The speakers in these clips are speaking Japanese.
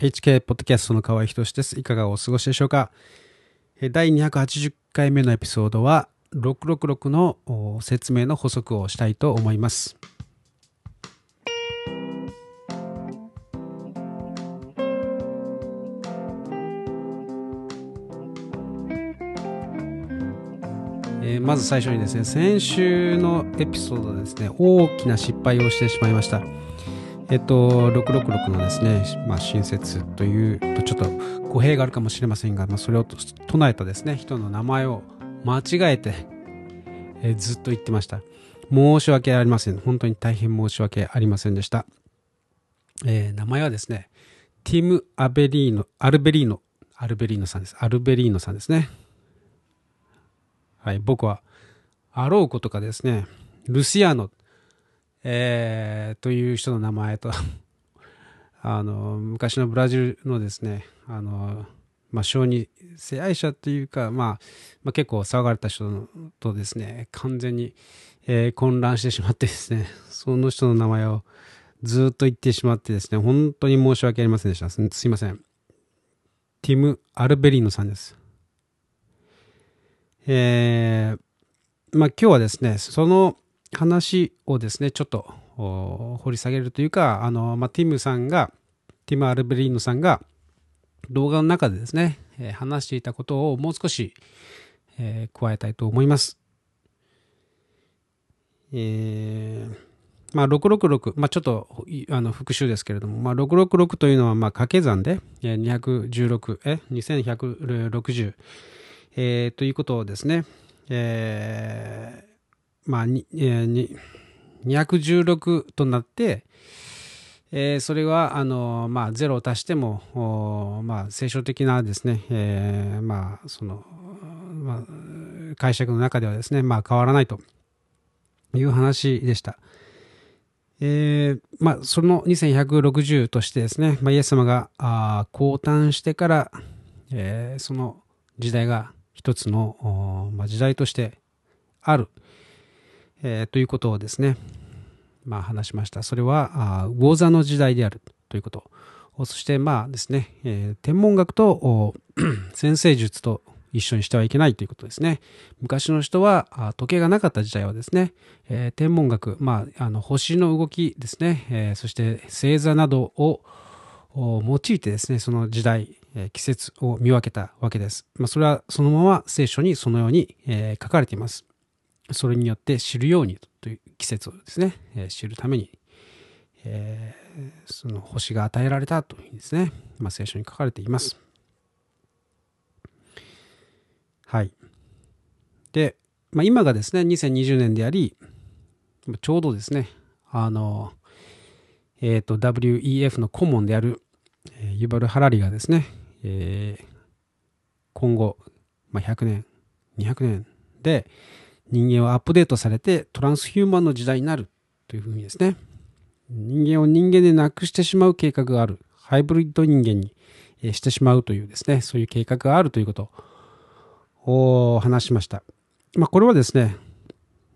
HK ポッドキャストの河合仁です。いかがお過ごしでしょうか？第280回目のエピソードは666の説明の補足をしたいと思います。えー、まず最初にですね、先週のエピソードですね、大きな失敗をしてしまいました。えっと、666のですね、まあ、新設というとちょっと語弊があるかもしれませんが、まあ、それを唱えたですね、人の名前を間違えて、え、ずっと言ってました。申し訳ありません。本当に大変申し訳ありませんでした。えー、名前はですね、ティム・アベリーノ、アルベリーノ、アルベリーノさんです。アルベリーノさんですね。はい、僕は、あろうことかですね、ルシアノ、えー、という人の名前と あの、昔のブラジルのですね、あの、まあ、小児性愛者というか、まあ、まあ、結構騒がれた人とですね、完全に、えー、混乱してしまってですね、その人の名前をずっと言ってしまってですね、本当に申し訳ありませんでした。すすいません。ティム・アルベリーノさんです。えー、まあ今日はですね、その話をですね、ちょっと掘り下げるというか、あの、まあ、ティムさんが、ティム・アルベリーノさんが動画の中でですね、話していたことをもう少し、えー、加えたいと思います。えー、まあ、666、まあ、ちょっとあの復習ですけれども、まあ、666というのはまあ掛け算で、216、え、2160、えー、ということをですね、えー、まあ、に、えー、216となって、えー、それは、あの、まあ、0を足しても、まあ、聖書的なですね、えー、まあ、その、まあ、解釈の中ではですね、まあ、変わらないという話でした。えー、まあ、その2160としてですね、まあ、イエス様があ降誕してから、えー、その時代が一つの、まあ、時代としてある、えー、ということをですね、まあ、話しました。それは、魚座の時代であるということ。そしてまあですね、えー、天文学と 先生術と一緒にしてはいけないということですね。昔の人は時計がなかった時代はですね、えー、天文学、まあ、あの星の動きですね、えー、そして星座などを用いてですね、その時代、季節を見分けたわけです。まあ、それはそのまま聖書にそのように、え書かれています。それによって知るようにという季節をですね、え知るために、えー、その星が与えられたというふうにですね、まあ、聖書に書かれています。はい。で、まあ、今がですね、2020年であり、ちょうどですね、あの、えっ、ー、と、WEF の顧問である、えー、ユバル・ハラリがですね、えー、今後、まあ、100年、200年で人間はアップデートされてトランスヒューマンの時代になるというふうにですね、人間を人間でなくしてしまう計画がある、ハイブリッド人間にしてしまうというですね、そういう計画があるということを話しました。まあ、これはですね、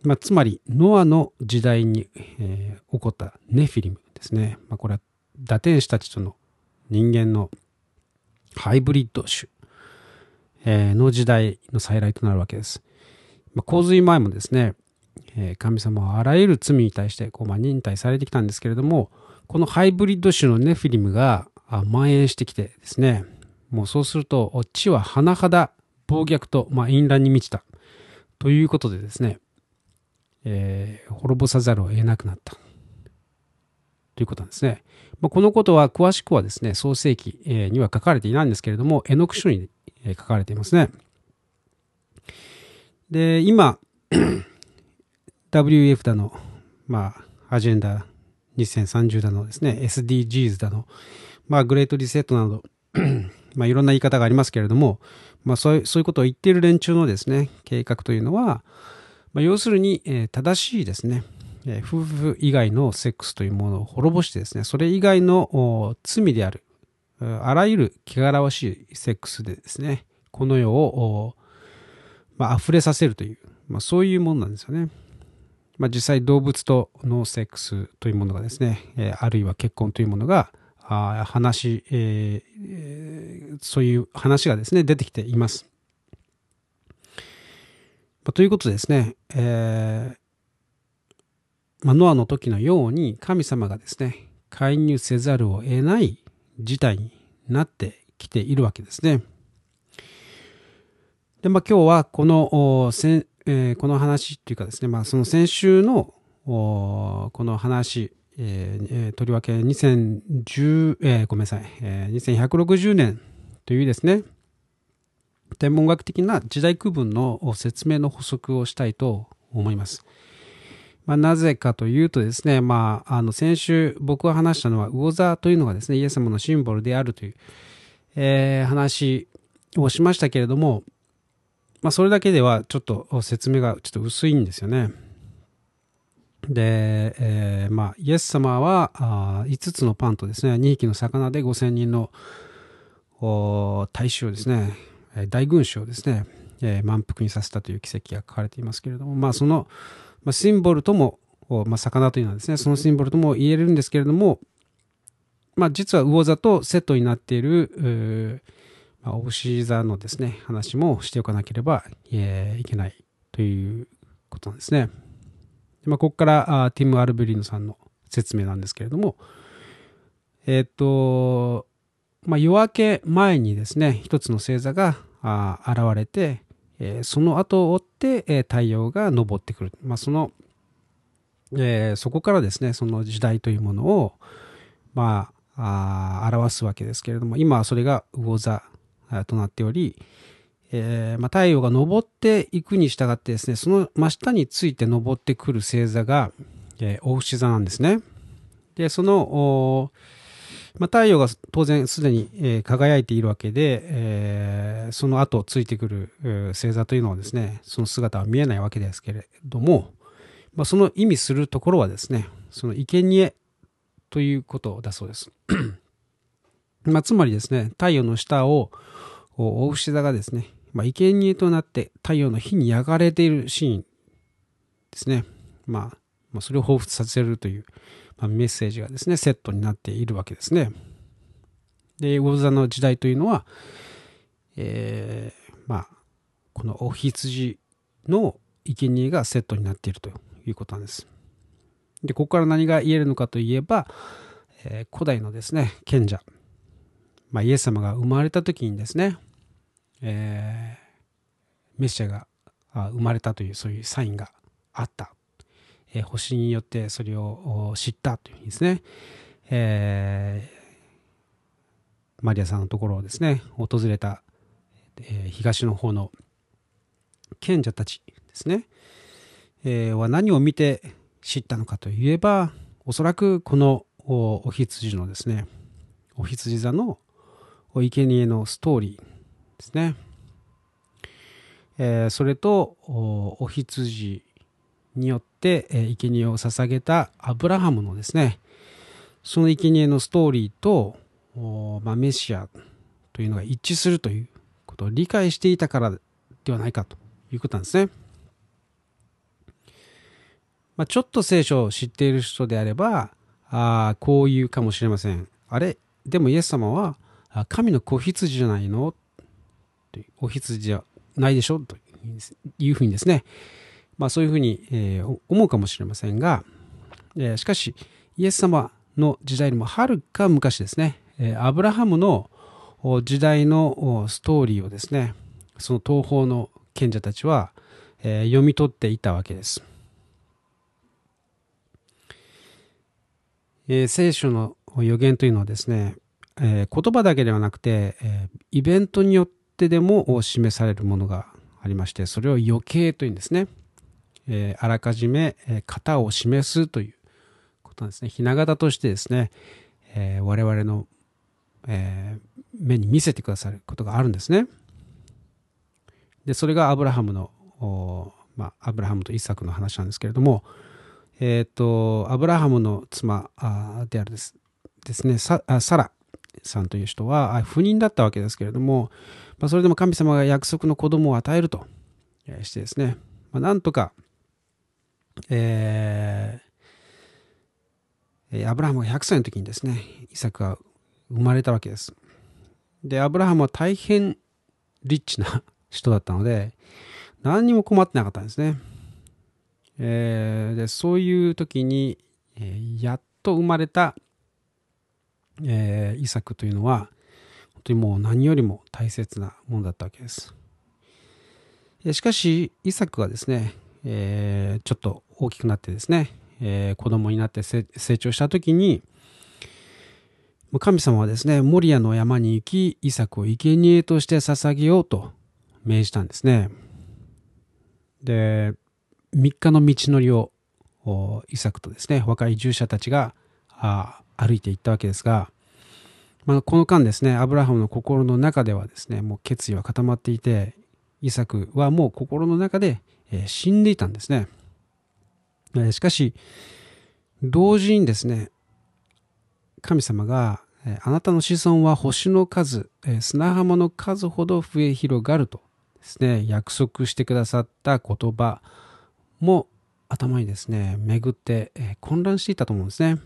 まあ、つまりノアの時代に、えー、起こったネフィリムですね。まあ、これは堕天使たちとの人間のハイブリッド種、えの時代の再来となるわけです。洪水前もですね、神様はあらゆる罪に対してこう、ま、忍耐されてきたんですけれども、このハイブリッド種のネフィリムが蔓延してきてですね、もうそうすると、地は甚だ暴虐と、ま、淫乱に満ちた。ということでですね、えー、滅ぼさざるを得なくなった。ということなんですね。まあ、このことは詳しくはですね、創世記には書かれていないんですけれども、絵の具書に書かれていますね。で、今、WF だの、まあ、アジェンダ2030だのですね、SDGs だの、まあ、グレートリセットなど、まあ、いろんな言い方がありますけれども、まあ、そういう、そういうことを言っている連中のですね、計画というのは、まあ、要するに、えー、正しいですね、えー、夫婦以外のセックスというものを滅ぼしてですね、それ以外の罪である、あらゆる汚らわしいセックスでですね、この世を、まあ、溢れさせるという、まあ、そういうものなんですよね。まあ、実際動物とのセックスというものがですね、え、あるいは結婚というものがあ話、えー、そういう話がですね、出てきています。まあ、ということでですね、えーまあ、ノアの時のように神様がですね、介入せざるを得ない事態になってきているわけですね。で、まあ、今日はこの、せえー、この話っていうかですね、まあ、その先週のこの話、えー、とりわけ2010、えー、ごめんなさい、えー、2160年というですね、天文学的な時代区分の説明の補足をしたいと思います。まあ、なぜかというとですね、まあ、あの先週僕が話したのは魚座というのがですね、イエス様のシンボルであるという、えー、話をしましたけれども、まあ、それだけではちょっと説明がちょっと薄いんですよね。で、えー、まあ、イエス様はあ5つのパンとですね、2匹の魚で5000人の大衆をですね、大群衆をですね、えー、満腹にさせたという奇跡が書かれていますけれども、まあ、その、まあ、シンボルとも、まあ、魚というのはですね、そのシンボルとも言えるんですけれども、まあ、実は魚座とセットになっている、まあ、お牛座のですね、話もしておかなければ、え、いけないということなんですね。まあ、ここからあティム・アルベリーノさんの説明なんですけれども、えっ、ー、と、まあ、夜明け前にですね、一つの星座があ現れて、えー、その後を追って、えー、太陽が昇ってくる。まあ、その、えー、そこからですね、その時代というものを、まあ、あ表すわけですけれども、今はそれが魚座となっており、えー、まあ、太陽が昇っていくに従ってですね、その真下について昇ってくる星座が、えー、大牛座なんですね。で、その、まあ、太陽が当然すでに、えー、輝いているわけで、えー、その後ついてくる星座というのはですね、その姿は見えないわけですけれども、まあ、その意味するところはですね、その生贄ということだそうです。まあ、つまりですね、太陽の下を大牛座がですね、まあ、生贄となって太陽の火に焼かれているシーンですね。まあ、まあ、それを彷彿させるという、まあ、メッセージがですね、セットになっているわけですね。で、魚座の時代というのは、えー、まあ、このお羊の生贄がセットになっているということなんです。で、ここから何が言えるのかといえば、えー、古代のですね、賢者、まあ、イエス様が生まれた時にですね、えー、メシアが生まれたというそういうサインがあった、えー、星によってそれを知ったというふうにですね、えー、マリアさんのところをですね訪れた、え、東の方の賢者たちですね、え、は何を見て知ったのかといえばおそらくこのお羊のですねお羊座のお生贄のストーリーですね。えー、それとお羊によって、えー、生贄を捧げたアブラハムのですねその生贄のストーリーと、まあ、メシアというのが一致するということを理解していたからではないかということなんですね。まあ、ちょっと聖書を知っている人であればあこう言うかもしれません。あれ？でもイエス様は神の子羊じゃないの？お羊じゃないでしょ？というふうにですね、まあそういうふうに、え、思うかもしれませんが、え、しかし、イエス様の時代よりもはるか昔ですね、え、アブラハムの時代のストーリーをですね、その東方の賢者たちは、え、読み取っていたわけです。え、聖書の予言というのはですね、えー、言葉だけではなくて、えー、イベントによってでも示されるものがありまして、それを余計というんですね。えー、あらかじめ、え型を示すということなんですね。ひな形としてですね、え我々の、え目に見せてくださることがあるんですね。で、それがアブラハムの、まあ、アブラハムとイサクの話なんですけれども、えっ、と、アブラハムの妻であるですですね、サラさんという人は不妊だったわけですけれども、まあ、それでも神様が約束の子供を与えるとしてですね、まあ、なんとか、えー、アブラハムが100歳の時にですね、イサクが生まれたわけです。で、アブラハムは大変リッチな人だったので、何にも困ってなかったんですね。えー、でそういう時に、えー、やっと生まれた、えー、イサクというのは、本当にもう何よりも大切なものだったわけです。しかし、イサクがですね、えー、ちょっと大きくなってですね、えー、子供になって成長した時に、神様はですね、モリアの山に行き、イサクを生贄として捧げようと命じたんですね。で、3日の道のりをイサクとですね、若い従者たちが歩いていったわけですが、まあ、この間ですね、アブラハムの心の中ではですね、もう決意は固まっていて、イサクはもう心の中で、え、死んでいたんですね。え、しかし、同時にですね、神様が、え、あなたの子孫は星の数、え砂浜の数ほど増え広がるとですね、約束してくださった言葉も頭にですね、巡って、え混乱していたと思うんですね。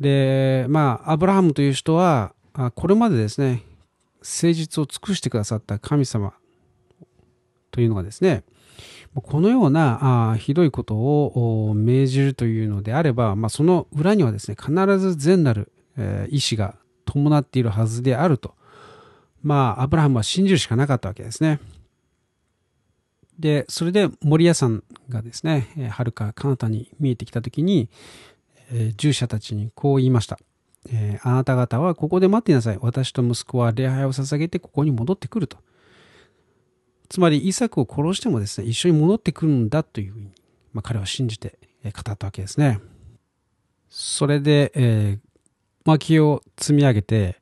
で、まあ、アブラハムという人は、これまでですね、誠実を尽くしてくださった神様というのがですね、このようなあひどいことを命じるというのであれば、まあ、その裏にはですね、必ず善なる、えー、意志が伴っているはずであると、まあ、アブラハムは信じるしかなかったわけですね。で、それで森屋さんがですね、はるか彼方に見えてきたときに、え、従者たちにこう言いました。えー、あなた方はここで待っていなさい。私と息子は礼拝を捧げてここに戻ってくると。つまり、イサクを殺してもですね、一緒に戻ってくるんだというふうに、まあ、彼は信じて語ったわけですね。それで、えー、薪を積み上げて、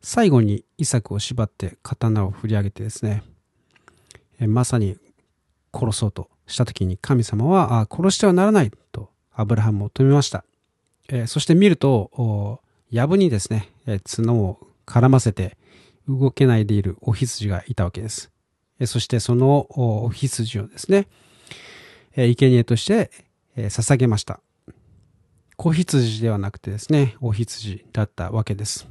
最後にイサクを縛って刀を振り上げてですね、えー、まさに殺そうとした時に神様は、あ殺してはならないとアブラハムを止めました。えー、そして見ると、藪にですね、えー、角を絡ませて動けないでいるお羊がいたわけです。えー、そしてそのお羊をですね、えー、生贄として、え、捧げました。子羊ではなくてですね、お羊だったわけです。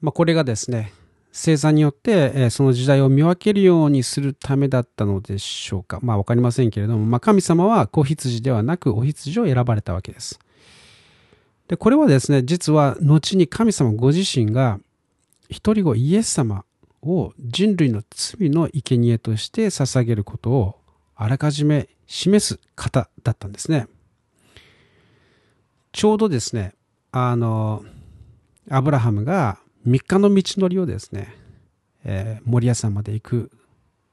まあ、これがですね、生産によって、えその時代を見分けるようにするためだったのでしょうか。まあわかりませんけれども、まあ神様は子羊ではなくお羊を選ばれたわけです。で、これはですね、実は後に神様ご自身が一人子イエス様を人類の罪の生贄として捧げることをあらかじめ示す方だったんですね。ちょうどですね、あの、アブラハムが3日の道のりをですね、えー、森屋さんまで行く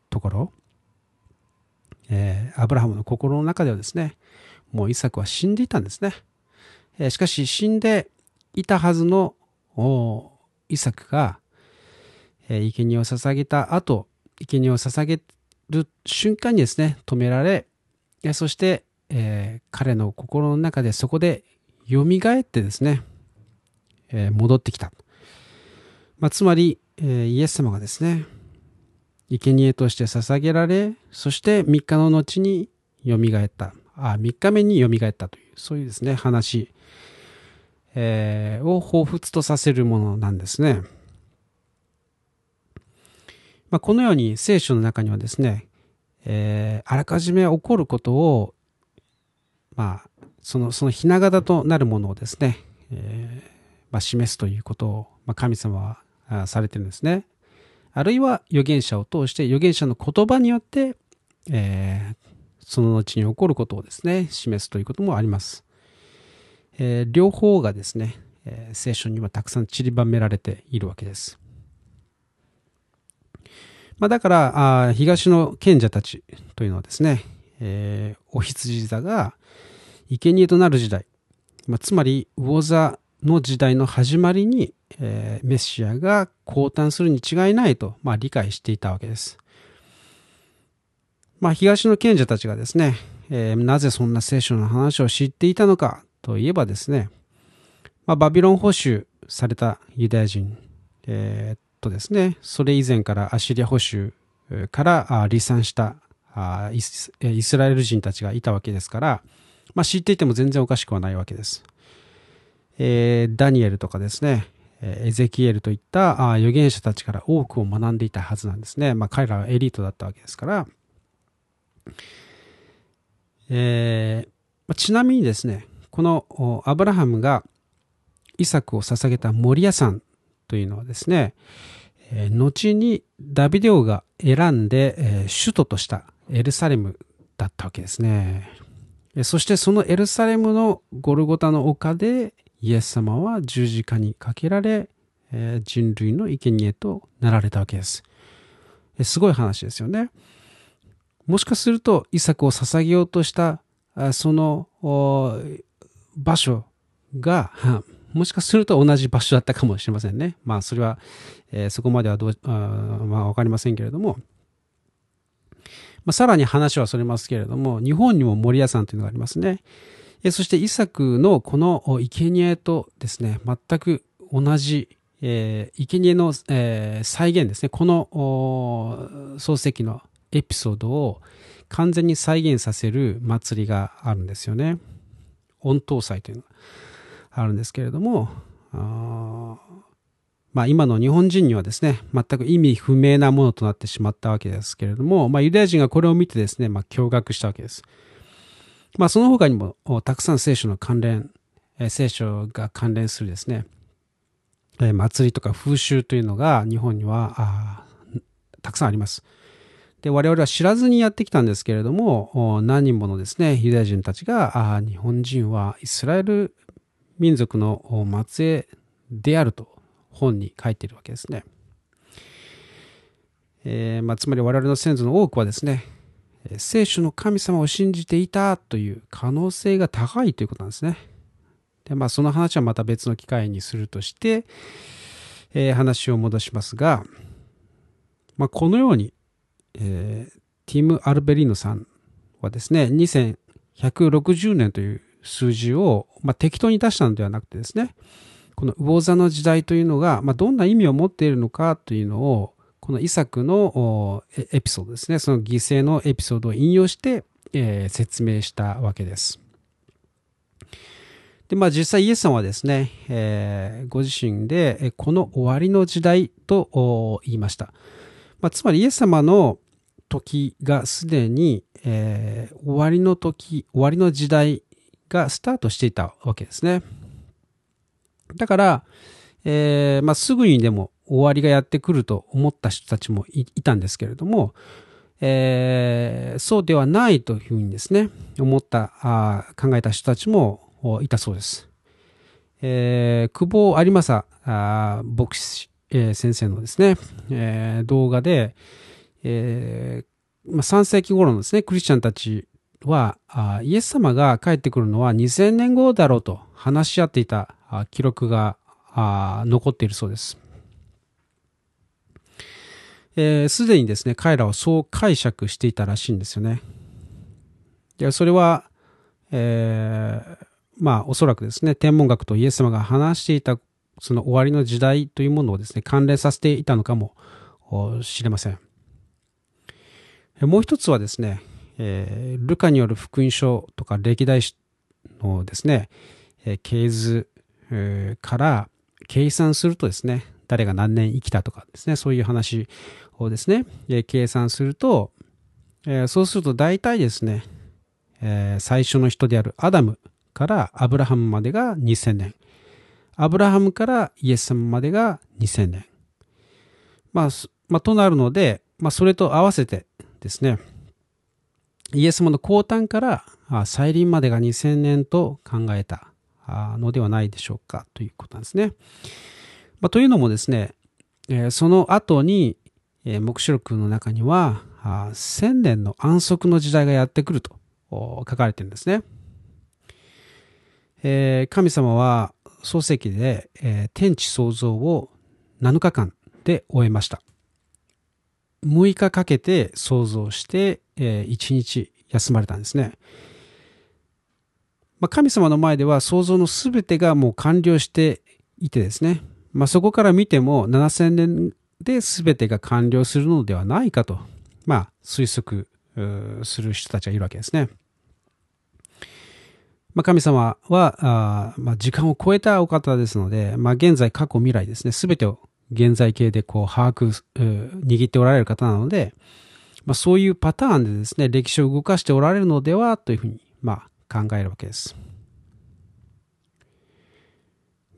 ところ、えー、アブラハムの心の中ではですね、もうイサクは死んでいたんですね。えー、しかし死んでいたはずのイサクが、えー、生贄を捧げた後、生贄を捧げる瞬間にですね、止められ、そして、えー、彼の心の中でそこで蘇ってですね、えー、戻ってきた。まあ、つまり、えー、イエス様がですね、生贄として捧げられ、そして3日の後に蘇った。あ、3日目に蘇ったという、そういうですね、話、えー、を彷彿とさせるものなんですね。まあ、このように聖書の中にはですね、えー、あらかじめ起こることを、まあ、その、そのひな形となるものをですね、えーまあ、示すということを、まあ、神様はされてるんですね。あるいは預言者を通して預言者の言葉によって、えー、その後に起こることをですね、示すということもあります。えー、両方がですね、えー、聖書にはたくさん散りばめられているわけです。まあ、だからあ、東の賢者たちというのはですね、えー、お羊座が生贄となる時代、まあ、つまり魚座の時代の始まりに、えー、メシアが降誕するに違いないと、まあ、理解していたわけです。まあ、東の賢者たちがですね、えー、なぜそんな聖書の話を知っていたのかといえばですね、まあ、バビロン保守されたユダヤ人、えー、とですね、それ以前からアシリア保守から離散したイスラエル人たちがいたわけですから、まあ、知っていても全然おかしくはないわけです。えー、ダニエルとかですね、エゼキエルといった預言者たちから多くを学んでいたはずなんですね。まあ彼らはエリートだったわけですから。えー、ちなみにですね、このアブラハムがイサクを捧げたモリア山というのはですね、えー、後にダビデ王が選んで、えー、首都としたエルサレムだったわけですね。そしてそのエルサレムのゴルゴタの丘でイエス様は十字架にかけられ、人類の生贄となられたわけです。すごい話ですよね。もしかすると、イサクを捧げようとしたその場所が、もしかすると同じ場所だったかもしれませんね。まあ、それは、そこまではどう、まあ、わかりませんけれども、まあ、さらに話はそれますけれども、日本にも森屋さんというのがありますね。えそしてイサクのこの生贄とですね、全く同じ、えー、生贄の、えー、再現ですね、この漱石のエピソードを完全に再現させる祭りがあるんですよね。御頭祭というのがあるんですけれども、まあ、今の日本人にはですね、全く意味不明なものとなってしまったわけですけれども、まあ、ユダヤ人がこれを見てですね、まあ、驚愕したわけです。まあ、その他にもたくさん聖書の関連、聖書が関連するですね、祭りとか風習というのが日本にはたくさんあります。で、我々は知らずにやってきたんですけれども、何人ものですね、ユダヤ人たちが、あ日本人はイスラエル民族の末裔であると本に書いているわけですね。えー、まあ、つまり我々の先祖の多くはですね、聖書の神様を信じていたという可能性が高いということなんですね。で、まあ、その話はまた別の機会にするとして、えー、話を戻しますが、まあ、このように、えー、ティム・アルベリーノさんはですね、2160年という数字を、まあ、適当に出したのではなくてですね、この魚座の時代というのが、まあ、どんな意味を持っているのかというのを、このイサクのエピソードですね、その犠牲のエピソードを引用して、えー、説明したわけです。で、まあ実際イエスさんはですね、えー、ご自身で、この終わりの時代と言いました。まあ、つまりイエス様の時がすでに、えー、終わりの時、終わりの時代がスタートしていたわけですね。だから、えー、まあ、すぐにでも終わりがやってくると思った人たちもいたんですけれども、えー、そうではないというふうにですね、思ったあ、考えた人たちもいたそうです。えー、久保有正牧師、えー、先生のですね、えー、動画で、えーまあ、3世紀頃のですね、クリスチャンたちはあイエス様が帰ってくるのは2000年後だろうと話し合っていた記録が残っているそうです。す、えー、で、にですね、彼らはそう解釈していたらしいんですよね。で、それは、えー、まあ、おそらくですね、天文学とイエス様が話していた、その終わりの時代というものをですね、関連させていたのかもしれません。もう一つはですね、えー、ルカによる福音書とか歴代史のですね、えー、系図、えー、から計算するとですね、誰が何年生きたとかですね、そういう話をですね、え、計算すると、え、そうすると大体ですね、え、最初の人であるアダムからアブラハムまでが2000年。アブラハムからイエス様までが2000年。まあ、まあ、となるので、まあ、それと合わせてですね、イエス様の降誕から再臨までが2000年と考えたのではないでしょうかということなんですね。まあ、というのもですね、えその後に、え目視録の中には、あ千年の安息の時代がやってくると書かれてるんですね。えー、神様は創世記で、えー、天地創造を7日間で終えました。6日かけて創造して、えー、1日休まれたんですね。まあ、神様の前では創造の全てがもう完了していてですね、まあ、そこから見ても7000年で全てが完了するのではないかと、まあ、推測する人たちがいるわけですね。まあ、神様は、あまあ、時間を超えたお方ですので、まあ、現在、過去、未来ですね、すべてを現在形でこう把握、握っておられる方なので、まあ、そういうパターンでですね、歴史を動かしておられるのではというふうに、まあ、考えるわけです。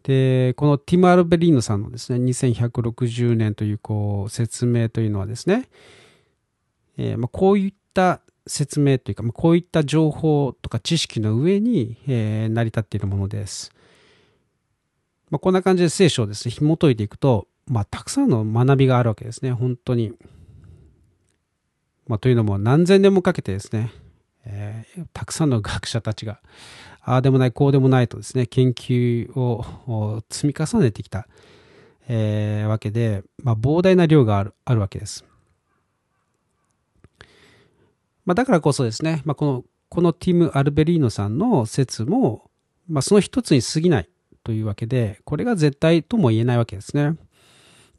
で、このティム・アルベリーノさんのですね、2160年というこう説明というのはですね、えー、まあ、こういった説明というか、まあ、こういった情報とか知識の上に、えー、成り立っているものです。まあ、こんな感じで聖書をですね、紐解いていくと、まあ、たくさんの学びがあるわけですね、本当に。まあ、というのも何千年もかけてですね、えー、たくさんの学者たちが、ああでもない、こうでもないとですね、研究を積み重ねてきた、えー、わけで、まあ、膨大な量があるあるわけです。まあ、だからこそですね、まあ、このこのティム・アルベリーノさんの説も、まあ、その一つに過ぎないというわけで、これが絶対とも言えないわけですね。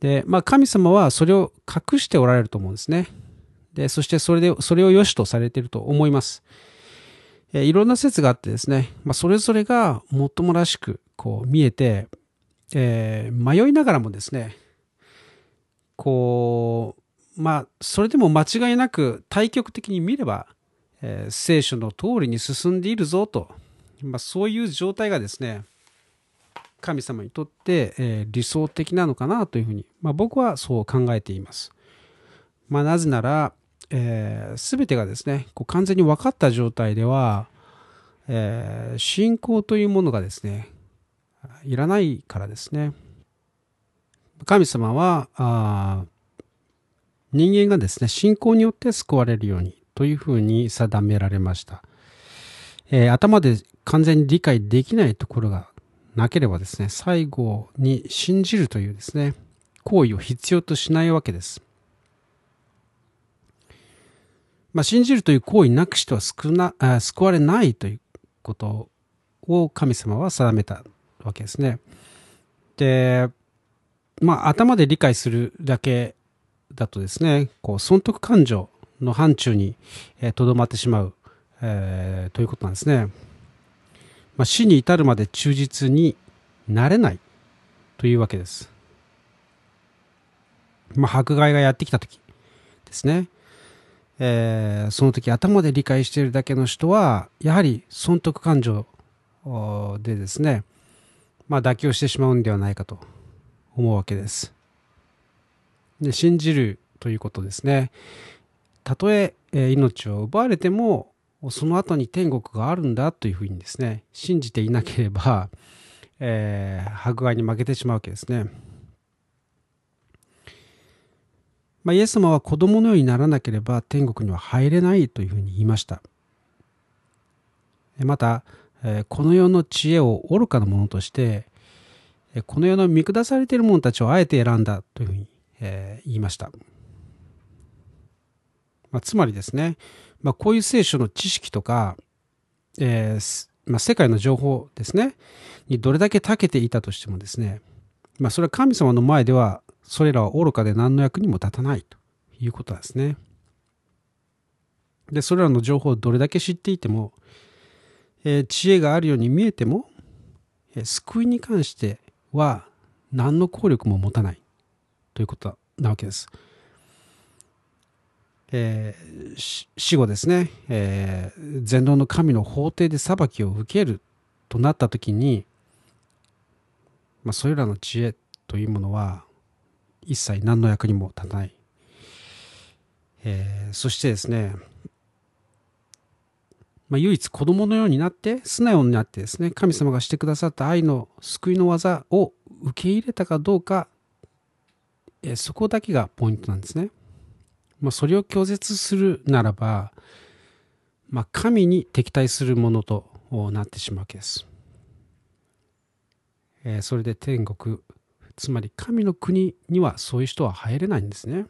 で、まあ、神様はそれを隠しておられると思うんですね。で、そしてそれで、それを良しとされていると思います。えいろんな説があってですね、まあ、それぞれがもっともらしくこう見えて、えー、迷いながらもですね、こう、まあ、それでも間違いなく対極的に見れば、えー、聖書の通りに進んでいるぞと、まあ、そういう状態がですね、神様にとって、えー、理想的なのかなというふうに、まあ、僕はそう考えています。まあ、なぜなら、えー、全てがですね、こう完全に分かった状態では、えー、信仰というものがですね、いらないからですね。神様は、あ人間がですね、信仰によって救われるようにというふうに定められました。えー、頭で完全に理解できないところがなければですね、最後に信じるというですね、行為を必要としないわけです。まあ、信じるという行為なくしては救な救われないということを神様は定めたわけですね。で、まあ、頭で理解するだけだとですね、こう損得感情の範疇にとど、まってしまう、えー、ということなんですね。まあ、死に至るまで忠実になれないというわけです。まあ、迫害がやってきた時ですね。えー、その時頭で理解しているだけの人は、やはり損得感情でですね、まあ妥協してしまうんではないかと思うわけです。で、信じるということですね。たとえ、命を奪われても、その後に天国があるんだというふうにですね、信じていなければ、えー、迫害に負けてしまうわけですね。まあ、イエス様は子供のようにならなければ天国には入れないというふうに言いました。また、この世の知恵を愚かなものとして、この世の見下されている者たちをあえて選んだというふうに言いました。まあ、つまりですね、まあ、こういう聖書の知識とか、えーまあ、世界の情報ですね、にどれだけ長けていたとしてもですね、まあ、それは神様の前ではそれらは愚かで何の役にも立たないということですね。で、それらの情報をどれだけ知っていても、えー、知恵があるように見えても、えー、救いに関しては何の効力も持たないということなわけです。えー、死後ですね、えー、全能の神の法廷で裁きを受けるとなった時に、まあ、それらの知恵というものは一切何の役にも立たない。えー、そしてですね、まあ、唯一子供のようになって、素直になってですね、神様がしてくださった愛の救いの技を受け入れたかどうか、えー、そこだけがポイントなんですね。まあ、それを拒絶するならば、まあ、神に敵対するものとなってしまうわけです。えー、それで天国つまり神の国にはそういう人は入れないんですね。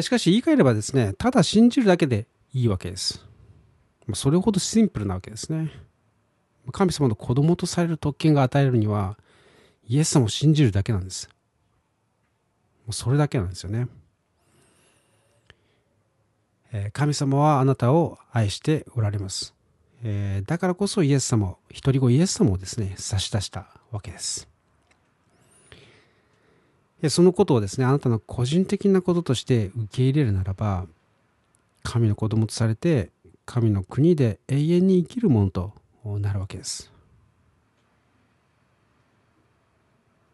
しかし言い換えればですね、ただ信じるだけでいいわけです。それほどシンプルなわけですね。神様の子供とされる特権が与えるには、イエス様を信じるだけなんです。それだけなんですよね。神様はあなたを愛しておられます。えだからこそイエス様を、一人子イエス様をですね、差し出したわけです。そのことをですね、あなたの個人的なこととして受け入れるならば、神の子供とされて、神の国で永遠に生きるものとなるわけです。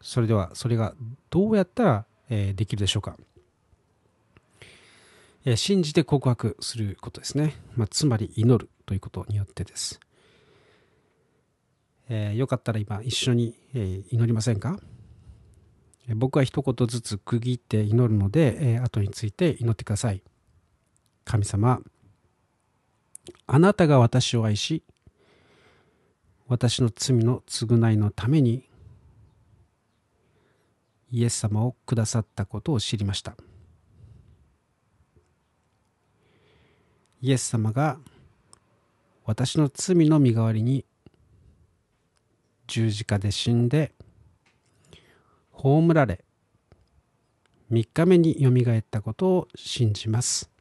それでは、それがどうやったら、できるでしょうか。え信じて告白することですね。まあ、つまり祈るということによってです。えー、よかったら今一緒に、え、祈りませんか？僕は一言ずつ区切って祈るので、えー、後について祈ってください。神様、あなたが私を愛し、私の罪の償いのためにイエス様をくださったことを知りました。イエス様が私の罪の身代わりに十字架で死んで葬られ3日目によみがえったことを信じます。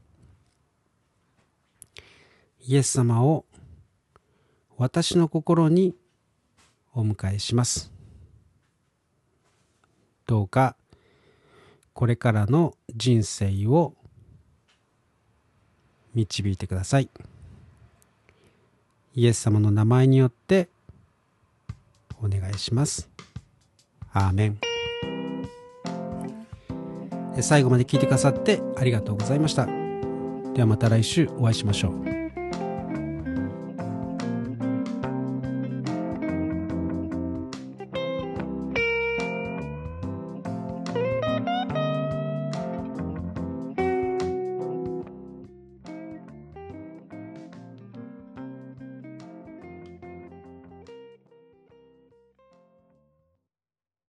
イエス様を私の心にお迎えします。どうかこれからの人生を導いてください。イエス様の名前によってお願いします。アーメン。最後まで聞いてくださってありがとうございました。ではまた来週お会いしましょう。